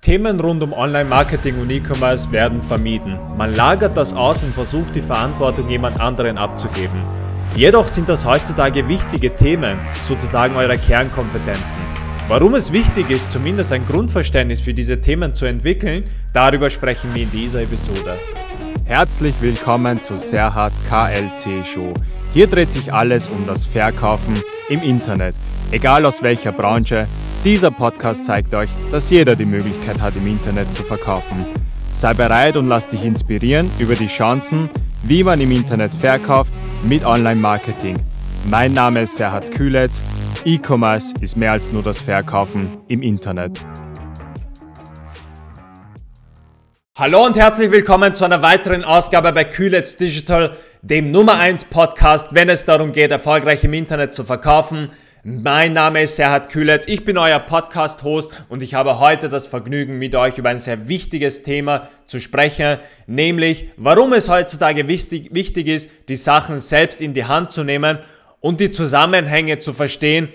Themen rund um Online-Marketing und E-Commerce werden vermieden. Man lagert das aus und versucht die Verantwortung jemand anderen abzugeben. Jedoch sind das heutzutage wichtige Themen, sozusagen eure Kernkompetenzen. Warum es wichtig ist, zumindest ein Grundverständnis für diese Themen zu entwickeln, darüber sprechen wir in dieser Episode. Herzlich willkommen zu Serhat KLC Show. Hier dreht sich alles um das Verkaufen im Internet, egal aus welcher Branche. Dieser Podcast zeigt euch, dass jeder die Möglichkeit hat, im Internet zu verkaufen. Sei bereit und lass dich inspirieren über die Chancen, wie man im Internet verkauft mit Online-Marketing. Mein Name ist Serhat Kühletz. E-Commerce ist mehr als nur das Verkaufen im Internet. Hallo und herzlich willkommen zu einer weiteren Ausgabe bei Kühletz Digital, dem Nummer 1 Podcast, wenn es darum geht, erfolgreich im Internet zu verkaufen. Mein Name ist Serhat Kühletz, ich bin euer Podcast-Host und ich habe heute das Vergnügen, mit euch über ein sehr wichtiges Thema zu sprechen, nämlich warum es heutzutage wichtig, wichtig ist, die Sachen selbst in die Hand zu nehmen und die Zusammenhänge zu verstehen,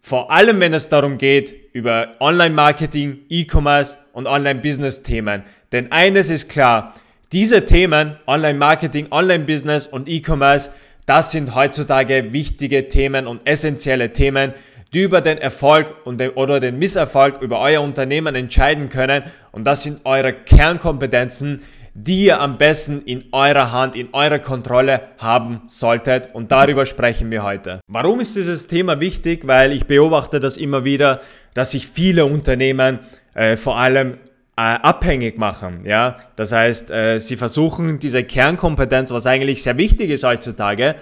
vor allem wenn es darum geht, über Online-Marketing, E-Commerce und Online-Business-Themen. Denn eines ist klar, diese Themen, Online-Marketing, Online-Business und E-Commerce, das sind heutzutage wichtige Themen und essentielle Themen, die über den Erfolg und den, oder den Misserfolg über euer Unternehmen entscheiden können. Und das sind eure Kernkompetenzen, die ihr am besten in eurer Hand, in eurer Kontrolle haben solltet. Und darüber sprechen wir heute. Warum ist dieses Thema wichtig? Weil ich beobachte das immer wieder, dass sich viele Unternehmen äh, vor allem abhängig machen. Ja? Das heißt, äh, sie versuchen diese Kernkompetenz, was eigentlich sehr wichtig ist heutzutage,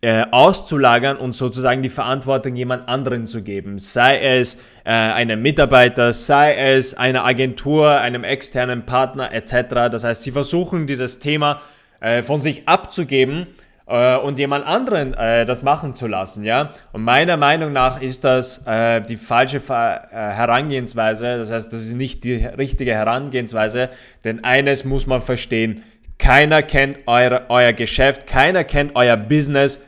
äh, auszulagern und sozusagen die Verantwortung jemand anderen zu geben. Sei es äh, einem Mitarbeiter, sei es einer Agentur, einem externen Partner etc. Das heißt, sie versuchen dieses Thema äh, von sich abzugeben äh, und jemand anderen äh, das machen zu lassen, ja. Und meiner Meinung nach ist das äh, die falsche Ver äh, Herangehensweise. Das heißt, das ist nicht die richtige Herangehensweise, denn eines muss man verstehen: Keiner kennt eure, euer Geschäft, keiner kennt euer Business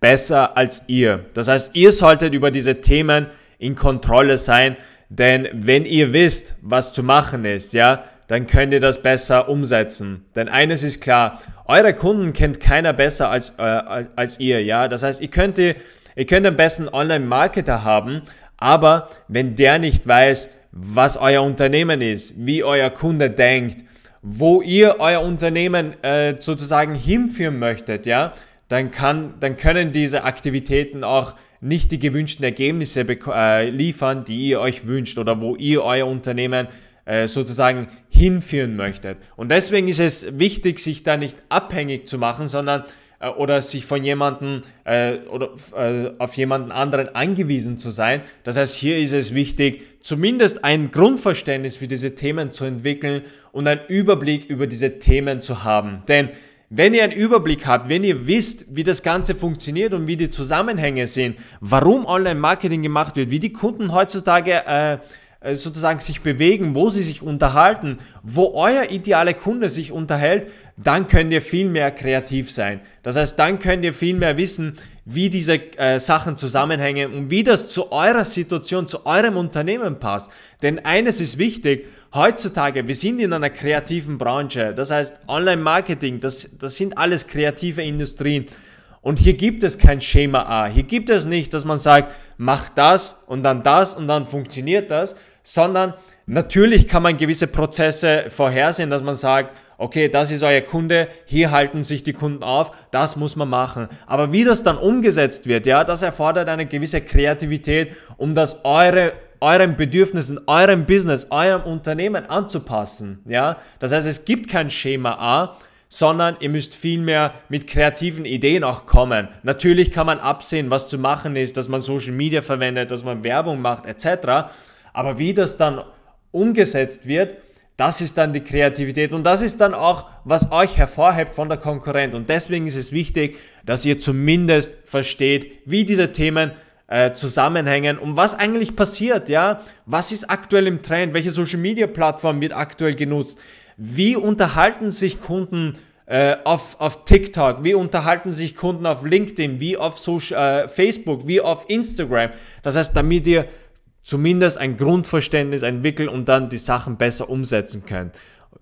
besser als ihr. Das heißt, ihr solltet über diese Themen in Kontrolle sein, denn wenn ihr wisst, was zu machen ist, ja, dann könnt ihr das besser umsetzen. Denn eines ist klar, eure Kunden kennt keiner besser als, äh, als ihr, ja. Das heißt, ihr könnt, ihr könnt am besten Online-Marketer haben, aber wenn der nicht weiß, was euer Unternehmen ist, wie euer Kunde denkt, wo ihr euer Unternehmen äh, sozusagen hinführen möchtet, ja, dann, kann, dann können diese Aktivitäten auch nicht die gewünschten Ergebnisse äh, liefern, die ihr euch wünscht oder wo ihr euer Unternehmen sozusagen hinführen möchtet. Und deswegen ist es wichtig, sich da nicht abhängig zu machen, sondern äh, oder sich von jemandem äh, oder äh, auf jemanden anderen angewiesen zu sein. Das heißt, hier ist es wichtig, zumindest ein Grundverständnis für diese Themen zu entwickeln und einen Überblick über diese Themen zu haben. Denn wenn ihr einen Überblick habt, wenn ihr wisst, wie das Ganze funktioniert und wie die Zusammenhänge sind, warum Online-Marketing gemacht wird, wie die Kunden heutzutage äh, äh, sozusagen sich bewegen, wo sie sich unterhalten, wo euer ideale Kunde sich unterhält, dann könnt ihr viel mehr kreativ sein. Das heißt, dann könnt ihr viel mehr wissen, wie diese äh, Sachen zusammenhängen und wie das zu eurer Situation, zu eurem Unternehmen passt. Denn eines ist wichtig, heutzutage, wir sind in einer kreativen Branche. Das heißt, Online-Marketing, das, das sind alles kreative Industrien. Und hier gibt es kein Schema A. Hier gibt es nicht, dass man sagt, mach das und dann das und dann funktioniert das, sondern natürlich kann man gewisse Prozesse vorhersehen, dass man sagt, okay, das ist euer Kunde, hier halten sich die Kunden auf, das muss man machen. Aber wie das dann umgesetzt wird, ja, das erfordert eine gewisse Kreativität, um das eure euren Bedürfnissen, eurem Business, eurem Unternehmen anzupassen, ja. Das heißt, es gibt kein Schema A, sondern ihr müsst vielmehr mit kreativen Ideen auch kommen. Natürlich kann man absehen, was zu machen ist, dass man Social Media verwendet, dass man Werbung macht, etc. Aber wie das dann umgesetzt wird, das ist dann die Kreativität und das ist dann auch, was euch hervorhebt von der Konkurrenz. Und deswegen ist es wichtig, dass ihr zumindest versteht, wie diese Themen äh, zusammenhängen und was eigentlich passiert, ja? Was ist aktuell im Trend? Welche Social Media Plattform wird aktuell genutzt? Wie unterhalten sich Kunden äh, auf, auf TikTok? Wie unterhalten sich Kunden auf LinkedIn? Wie auf Social, äh, Facebook? Wie auf Instagram? Das heißt, damit ihr zumindest ein Grundverständnis entwickeln und dann die Sachen besser umsetzen könnt.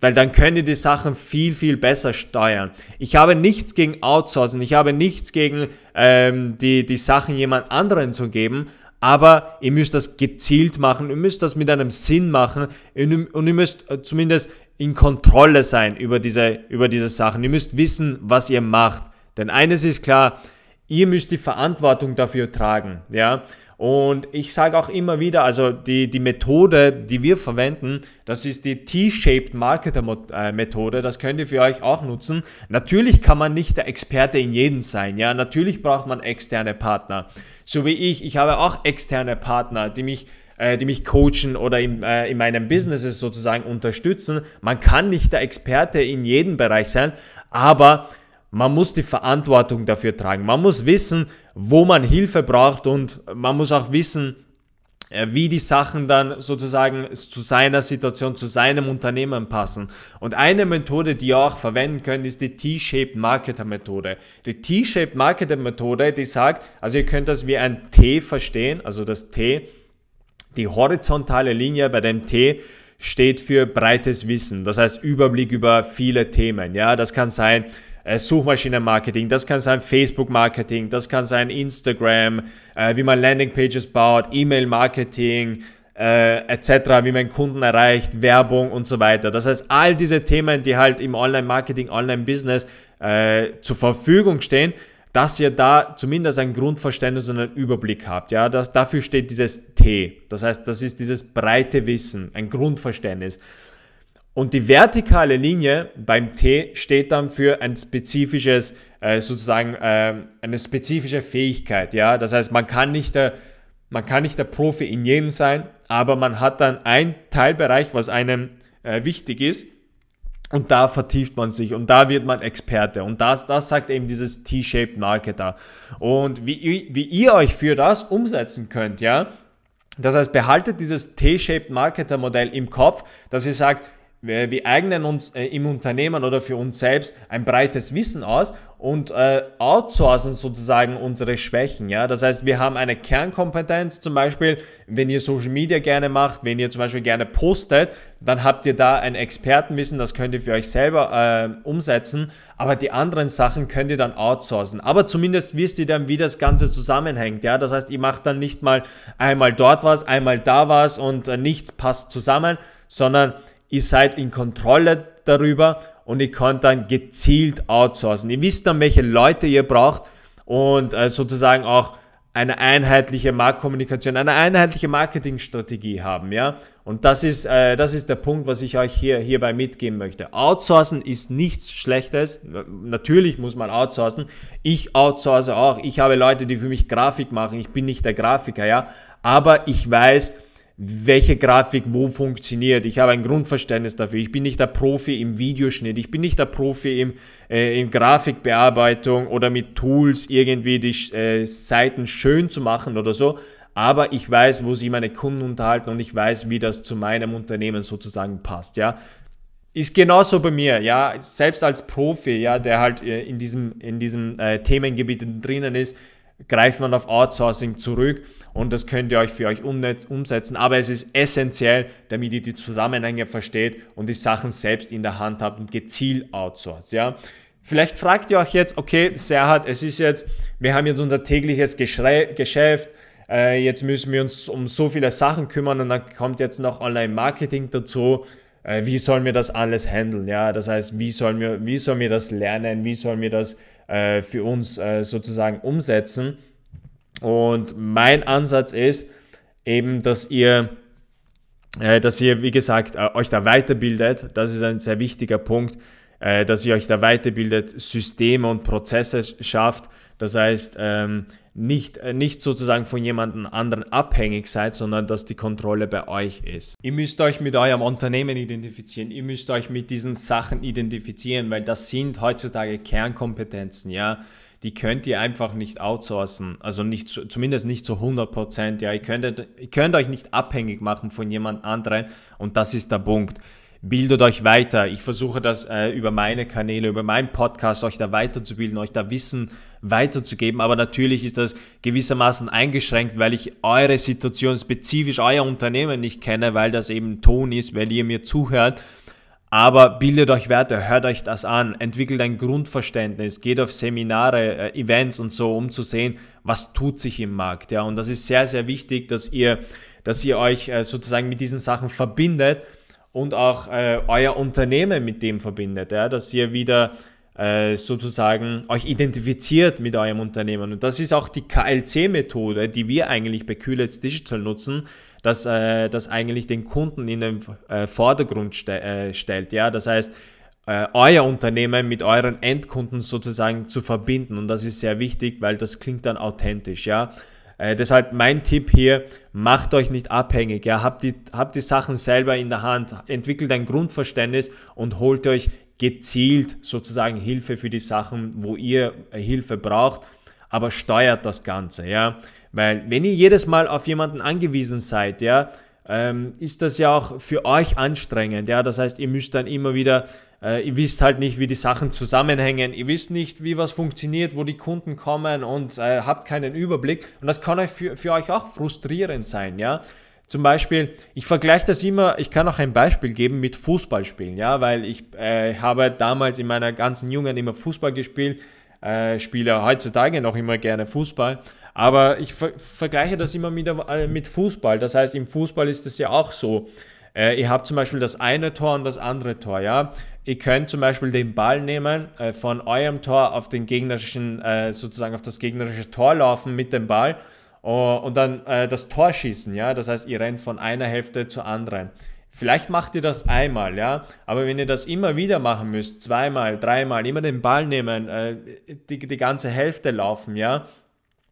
Weil dann könnt ihr die Sachen viel, viel besser steuern. Ich habe nichts gegen Outsourcen, ich habe nichts gegen ähm, die, die Sachen jemand anderen zu geben, aber ihr müsst das gezielt machen, ihr müsst das mit einem Sinn machen und ihr müsst äh, zumindest in Kontrolle sein über diese, über diese Sachen. Ihr müsst wissen, was ihr macht. Denn eines ist klar, ihr müsst die Verantwortung dafür tragen. Ja? Und ich sage auch immer wieder, also die, die Methode, die wir verwenden, das ist die T-Shaped Marketer äh, Methode. Das könnt ihr für euch auch nutzen. Natürlich kann man nicht der Experte in jedem sein. Ja, natürlich braucht man externe Partner. So wie ich. Ich habe auch externe Partner, die mich äh, die mich coachen oder in, äh, in meinem Business sozusagen unterstützen. Man kann nicht der Experte in jedem Bereich sein, aber man muss die Verantwortung dafür tragen. Man muss wissen, wo man Hilfe braucht und man muss auch wissen, äh, wie die Sachen dann sozusagen zu seiner Situation, zu seinem Unternehmen passen. Und eine Methode, die ihr auch verwenden könnt, ist die T-Shaped Marketer Methode. Die T-Shaped Marketer Methode, die sagt, also ihr könnt das wie ein T verstehen, also das T, die horizontale Linie bei dem T steht für breites Wissen, das heißt Überblick über viele Themen. Ja, das kann sein, Suchmaschinenmarketing, das kann sein Facebook-Marketing, das kann sein Instagram, äh, wie man Landingpages baut, E-Mail-Marketing, äh, etc., wie man Kunden erreicht, Werbung und so weiter. Das heißt, all diese Themen, die halt im Online-Marketing, Online-Business äh, zur Verfügung stehen, dass ihr da zumindest ein Grundverständnis und einen Überblick habt. Ja, das, dafür steht dieses T. Das heißt, das ist dieses breite Wissen, ein Grundverständnis. Und die vertikale Linie beim T steht dann für ein spezifisches, äh, sozusagen äh, eine spezifische Fähigkeit. Ja, das heißt, man kann nicht der, man kann nicht der Profi in jedem sein, aber man hat dann einen Teilbereich, was einem äh, wichtig ist. Und da vertieft man sich und da wird man Experte. Und das, das sagt eben dieses T-Shaped Marketer. Und wie, wie ihr euch für das umsetzen könnt, ja, das heißt, behaltet dieses T-Shaped Marketer Modell im Kopf, dass ihr sagt, wir eignen uns äh, im Unternehmen oder für uns selbst ein breites Wissen aus und äh, outsourcen sozusagen unsere Schwächen. Ja? Das heißt, wir haben eine Kernkompetenz, zum Beispiel, wenn ihr Social Media gerne macht, wenn ihr zum Beispiel gerne postet, dann habt ihr da ein Expertenwissen, das könnt ihr für euch selber äh, umsetzen, aber die anderen Sachen könnt ihr dann outsourcen. Aber zumindest wisst ihr dann, wie das Ganze zusammenhängt. Ja? Das heißt, ihr macht dann nicht mal einmal dort was, einmal da was und äh, nichts passt zusammen, sondern ihr seid in Kontrolle darüber und ihr könnt dann gezielt outsourcen. Ihr wisst dann, welche Leute ihr braucht und äh, sozusagen auch eine einheitliche Marktkommunikation, eine einheitliche Marketingstrategie haben, ja. Und das ist, äh, das ist der Punkt, was ich euch hier, hierbei mitgeben möchte. Outsourcen ist nichts Schlechtes. Natürlich muss man outsourcen. Ich outsource auch. Ich habe Leute, die für mich Grafik machen. Ich bin nicht der Grafiker, ja. Aber ich weiß, welche Grafik wo funktioniert. Ich habe ein Grundverständnis dafür. Ich bin nicht der Profi im Videoschnitt, ich bin nicht der Profi im, äh, in Grafikbearbeitung oder mit Tools irgendwie die äh, Seiten schön zu machen oder so. Aber ich weiß, wo sich meine Kunden unterhalten und ich weiß, wie das zu meinem Unternehmen sozusagen passt. Ja, ist genauso bei mir, ja, selbst als Profi, ja, der halt äh, in diesem, in diesem äh, Themengebiet drinnen ist, greift man auf Outsourcing zurück und das könnt ihr euch für euch umsetzen. Aber es ist essentiell, damit ihr die Zusammenhänge versteht und die Sachen selbst in der Hand habt und gezielt outsourced. Ja? Vielleicht fragt ihr euch jetzt, okay, Serhat, es ist jetzt, wir haben jetzt unser tägliches Geschäft, äh, jetzt müssen wir uns um so viele Sachen kümmern und dann kommt jetzt noch Online-Marketing dazu. Äh, wie sollen wir das alles handeln? Ja, das heißt, wie sollen wir, wie sollen wir das lernen? Wie sollen wir das äh, für uns äh, sozusagen umsetzen? Und mein Ansatz ist eben, dass ihr, äh, dass ihr, wie gesagt, äh, euch da weiterbildet. Das ist ein sehr wichtiger Punkt, äh, dass ihr euch da weiterbildet, Systeme und Prozesse schafft. Das heißt, ähm, nicht, äh, nicht sozusagen von jemandem anderen abhängig seid, sondern dass die Kontrolle bei euch ist. Ihr müsst euch mit eurem Unternehmen identifizieren, ihr müsst euch mit diesen Sachen identifizieren, weil das sind heutzutage Kernkompetenzen, ja die könnt ihr einfach nicht outsourcen. Also nicht, zumindest nicht zu 100 Prozent. Ja, ihr könnt, ihr könnt euch nicht abhängig machen von jemand anderem und das ist der Punkt. bildet euch weiter. Ich versuche das äh, über meine Kanäle, über meinen Podcast, euch da weiterzubilden, euch da Wissen weiterzugeben. Aber natürlich ist das gewissermaßen eingeschränkt, weil ich eure Situation spezifisch, euer Unternehmen nicht kenne, weil das eben Ton ist, weil ihr mir zuhört. Aber bildet euch weiter, hört euch das an, entwickelt ein Grundverständnis, geht auf Seminare, äh, Events und so, um zu sehen, was tut sich im Markt. Ja, und das ist sehr, sehr wichtig, dass ihr, dass ihr euch äh, sozusagen mit diesen Sachen verbindet und auch äh, euer Unternehmen mit dem verbindet, ja, dass ihr wieder äh, sozusagen euch identifiziert mit eurem Unternehmen. Und das ist auch die KLC-Methode, die wir eigentlich bei Kühlets Digital nutzen das, äh, das eigentlich den Kunden in den äh, Vordergrund ste äh, stellt. Ja? Das heißt, äh, euer Unternehmen mit euren Endkunden sozusagen zu verbinden. Und das ist sehr wichtig, weil das klingt dann authentisch. Ja? Äh, deshalb mein Tipp hier, macht euch nicht abhängig, ja? habt, die, habt die Sachen selber in der Hand, entwickelt ein Grundverständnis und holt euch gezielt sozusagen Hilfe für die Sachen, wo ihr Hilfe braucht, aber steuert das Ganze. Ja? Weil wenn ihr jedes Mal auf jemanden angewiesen seid, ja, ähm, ist das ja auch für euch anstrengend. Ja, das heißt, ihr müsst dann immer wieder, äh, ihr wisst halt nicht, wie die Sachen zusammenhängen, ihr wisst nicht, wie was funktioniert, wo die Kunden kommen und äh, habt keinen Überblick. Und das kann euch für, für euch auch frustrierend sein. Ja, zum Beispiel, ich vergleiche das immer, ich kann auch ein Beispiel geben mit Fußballspielen, ja, weil ich äh, habe damals in meiner ganzen Jugend immer Fußball gespielt, äh, spiele heutzutage noch immer gerne Fußball. Aber ich ver vergleiche das immer wieder äh, mit Fußball. Das heißt, im Fußball ist es ja auch so. Äh, ihr habt zum Beispiel das eine Tor und das andere Tor, ja. Ihr könnt zum Beispiel den Ball nehmen, äh, von eurem Tor auf den gegnerischen, äh, sozusagen auf das gegnerische Tor laufen mit dem Ball uh, und dann äh, das Tor schießen, ja. Das heißt, ihr rennt von einer Hälfte zur anderen. Vielleicht macht ihr das einmal, ja, aber wenn ihr das immer wieder machen müsst, zweimal, dreimal, immer den Ball nehmen, äh, die, die ganze Hälfte laufen, ja,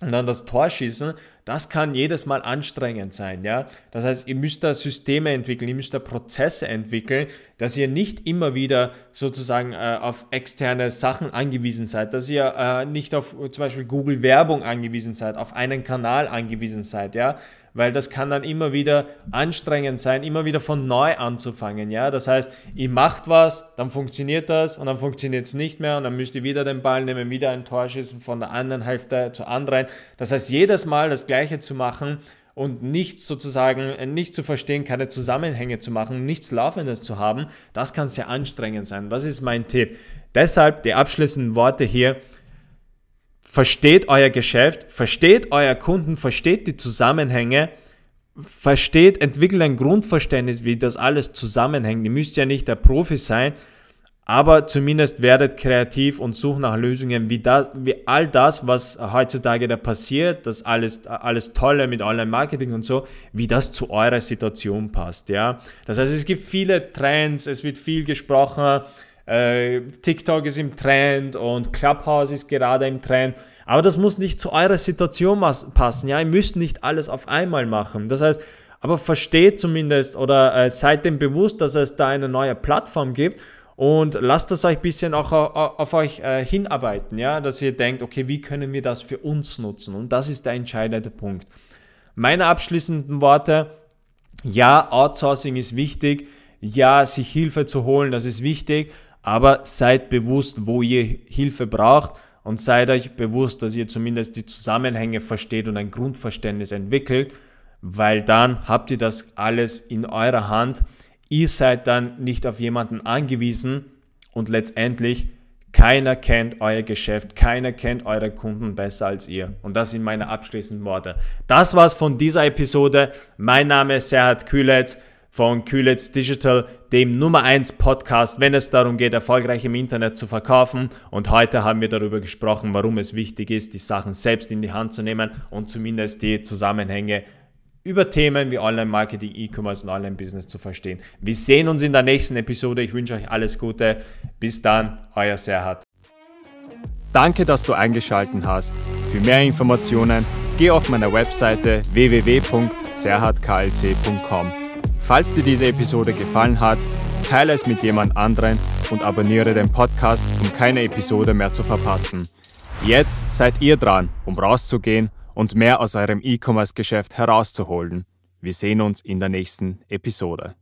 und dann das Tor schießen, das kann jedes Mal anstrengend sein, ja. Das heißt, ihr müsst da Systeme entwickeln, ihr müsst da Prozesse entwickeln, dass ihr nicht immer wieder sozusagen äh, auf externe Sachen angewiesen seid, dass ihr äh, nicht auf zum Beispiel Google Werbung angewiesen seid, auf einen Kanal angewiesen seid, ja weil das kann dann immer wieder anstrengend sein, immer wieder von neu anzufangen. Ja? Das heißt, ihr macht was, dann funktioniert das und dann funktioniert es nicht mehr und dann müsst ihr wieder den Ball nehmen, wieder ein Tor schießen von der anderen Hälfte zur anderen. Das heißt, jedes Mal das Gleiche zu machen und nichts sozusagen, nicht zu verstehen, keine Zusammenhänge zu machen, nichts Laufendes zu haben, das kann sehr anstrengend sein. Das ist mein Tipp. Deshalb die abschließenden Worte hier versteht euer Geschäft, versteht euer Kunden, versteht die Zusammenhänge, versteht, entwickelt ein Grundverständnis, wie das alles zusammenhängt. Ihr müsst ja nicht der Profi sein, aber zumindest werdet kreativ und sucht nach Lösungen, wie, das, wie all das, was heutzutage da passiert, das alles, alles Tolle mit Online-Marketing und so, wie das zu eurer Situation passt. Ja? Das heißt, es gibt viele Trends, es wird viel gesprochen, äh, TikTok ist im Trend und Clubhouse ist gerade im Trend. Aber das muss nicht zu eurer Situation passen. Ja, ihr müsst nicht alles auf einmal machen. Das heißt, aber versteht zumindest oder äh, seid dem bewusst, dass es da eine neue Plattform gibt und lasst das euch ein bisschen auch auf, auf euch äh, hinarbeiten, ja, dass ihr denkt, okay, wie können wir das für uns nutzen? Und das ist der entscheidende Punkt. Meine abschließenden Worte, ja, Outsourcing ist wichtig, ja, sich Hilfe zu holen, das ist wichtig, aber seid bewusst, wo ihr Hilfe braucht und seid euch bewusst, dass ihr zumindest die Zusammenhänge versteht und ein Grundverständnis entwickelt, weil dann habt ihr das alles in eurer Hand. Ihr seid dann nicht auf jemanden angewiesen und letztendlich keiner kennt euer Geschäft, keiner kennt eure Kunden besser als ihr. Und das sind meine abschließenden Worte. Das war's von dieser Episode. Mein Name ist Serhat Kühletz von Kühlitz Digital, dem Nummer 1 Podcast, wenn es darum geht, erfolgreich im Internet zu verkaufen. Und heute haben wir darüber gesprochen, warum es wichtig ist, die Sachen selbst in die Hand zu nehmen und zumindest die Zusammenhänge über Themen wie Online-Marketing, E-Commerce und Online-Business zu verstehen. Wir sehen uns in der nächsten Episode. Ich wünsche euch alles Gute. Bis dann, euer Serhat. Danke, dass du eingeschaltet hast. Für mehr Informationen geh auf meiner Webseite www.serhatklc.com. Falls dir diese Episode gefallen hat, teile es mit jemand anderen und abonniere den Podcast, um keine Episode mehr zu verpassen. Jetzt seid ihr dran, um rauszugehen und mehr aus eurem E-Commerce-Geschäft herauszuholen. Wir sehen uns in der nächsten Episode.